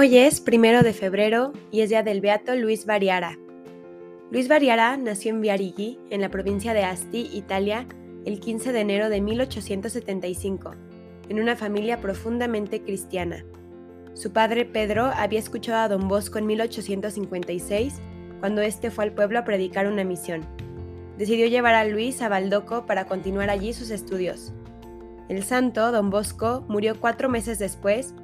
Hoy es primero de febrero y es día del beato Luis Variara. Luis Variara nació en Viarighi, en la provincia de Asti, Italia, el 15 de enero de 1875, en una familia profundamente cristiana. Su padre Pedro había escuchado a Don Bosco en 1856, cuando éste fue al pueblo a predicar una misión. Decidió llevar a Luis a Baldoco para continuar allí sus estudios. El santo, Don Bosco, murió cuatro meses después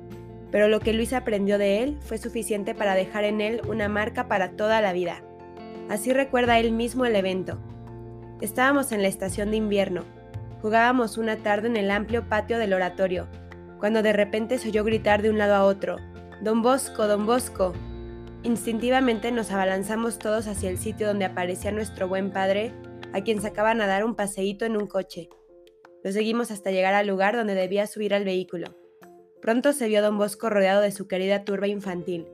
pero lo que Luis aprendió de él fue suficiente para dejar en él una marca para toda la vida. Así recuerda él mismo el evento. Estábamos en la estación de invierno. Jugábamos una tarde en el amplio patio del oratorio, cuando de repente se oyó gritar de un lado a otro, Don Bosco, Don Bosco. Instintivamente nos abalanzamos todos hacia el sitio donde aparecía nuestro buen padre, a quien sacaban a dar un paseíto en un coche. Lo seguimos hasta llegar al lugar donde debía subir al vehículo. Pronto se vio don Bosco rodeado de su querida turba infantil.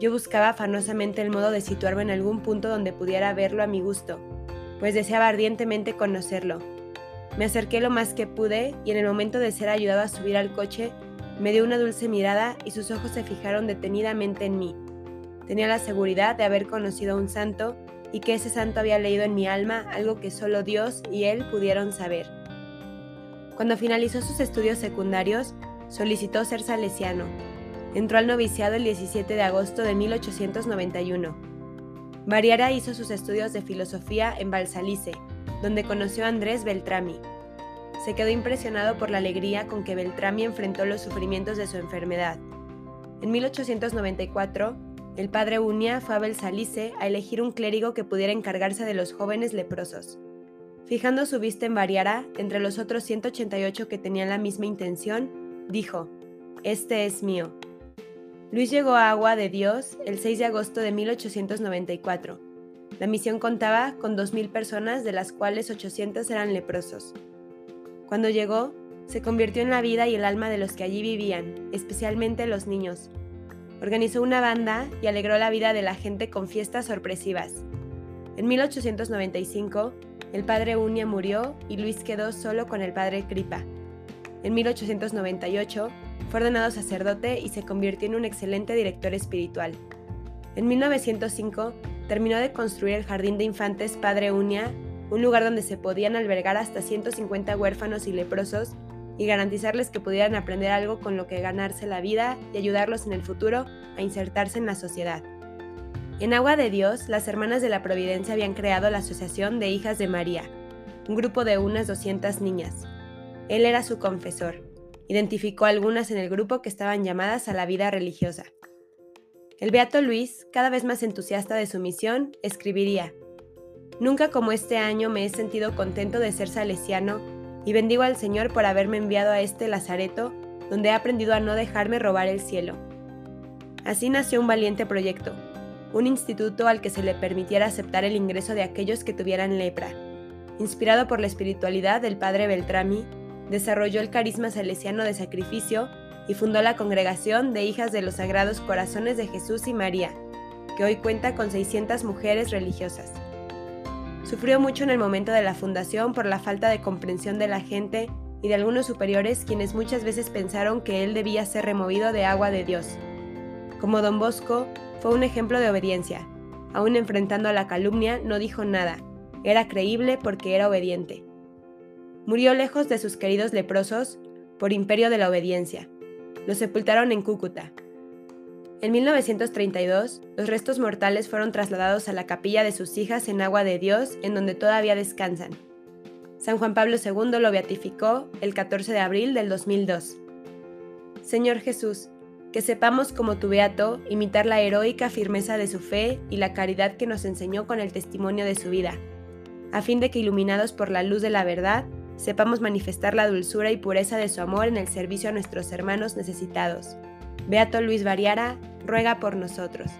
Yo buscaba afanosamente el modo de situarme en algún punto donde pudiera verlo a mi gusto, pues deseaba ardientemente conocerlo. Me acerqué lo más que pude y en el momento de ser ayudado a subir al coche, me dio una dulce mirada y sus ojos se fijaron detenidamente en mí. Tenía la seguridad de haber conocido a un santo y que ese santo había leído en mi alma algo que solo Dios y él pudieron saber. Cuando finalizó sus estudios secundarios, solicitó ser salesiano. Entró al noviciado el 17 de agosto de 1891. Mariara hizo sus estudios de filosofía en Balsalice, donde conoció a Andrés Beltrami. Se quedó impresionado por la alegría con que Beltrami enfrentó los sufrimientos de su enfermedad. En 1894, el padre Unia fue a Balsalice a elegir un clérigo que pudiera encargarse de los jóvenes leprosos. Fijando su vista en Variara, entre los otros 188 que tenían la misma intención, dijo, Este es mío. Luis llegó a Agua de Dios el 6 de agosto de 1894. La misión contaba con 2.000 personas, de las cuales 800 eran leprosos. Cuando llegó, se convirtió en la vida y el alma de los que allí vivían, especialmente los niños. Organizó una banda y alegró la vida de la gente con fiestas sorpresivas. En 1895, el padre Unia murió y Luis quedó solo con el padre Cripa. En 1898 fue ordenado sacerdote y se convirtió en un excelente director espiritual. En 1905 terminó de construir el Jardín de Infantes Padre Unia, un lugar donde se podían albergar hasta 150 huérfanos y leprosos y garantizarles que pudieran aprender algo con lo que ganarse la vida y ayudarlos en el futuro a insertarse en la sociedad. En Agua de Dios, las Hermanas de la Providencia habían creado la Asociación de Hijas de María, un grupo de unas 200 niñas. Él era su confesor. Identificó algunas en el grupo que estaban llamadas a la vida religiosa. El Beato Luis, cada vez más entusiasta de su misión, escribiría, Nunca como este año me he sentido contento de ser salesiano y bendigo al Señor por haberme enviado a este Lazareto, donde he aprendido a no dejarme robar el cielo. Así nació un valiente proyecto, un instituto al que se le permitiera aceptar el ingreso de aquellos que tuvieran lepra. Inspirado por la espiritualidad del padre Beltrami, desarrolló el carisma salesiano de sacrificio y fundó la congregación de Hijas de los Sagrados Corazones de Jesús y María, que hoy cuenta con 600 mujeres religiosas. Sufrió mucho en el momento de la fundación por la falta de comprensión de la gente y de algunos superiores quienes muchas veces pensaron que él debía ser removido de agua de Dios. Como don Bosco, fue un ejemplo de obediencia. Aún enfrentando a la calumnia, no dijo nada. Era creíble porque era obediente murió lejos de sus queridos leprosos por imperio de la obediencia. Lo sepultaron en Cúcuta. En 1932, los restos mortales fueron trasladados a la capilla de sus hijas en Agua de Dios, en donde todavía descansan. San Juan Pablo II lo beatificó el 14 de abril del 2002. Señor Jesús, que sepamos como tu beato imitar la heroica firmeza de su fe y la caridad que nos enseñó con el testimonio de su vida, a fin de que iluminados por la luz de la verdad, sepamos manifestar la dulzura y pureza de su amor en el servicio a nuestros hermanos necesitados. Beato Luis Variara, ruega por nosotros.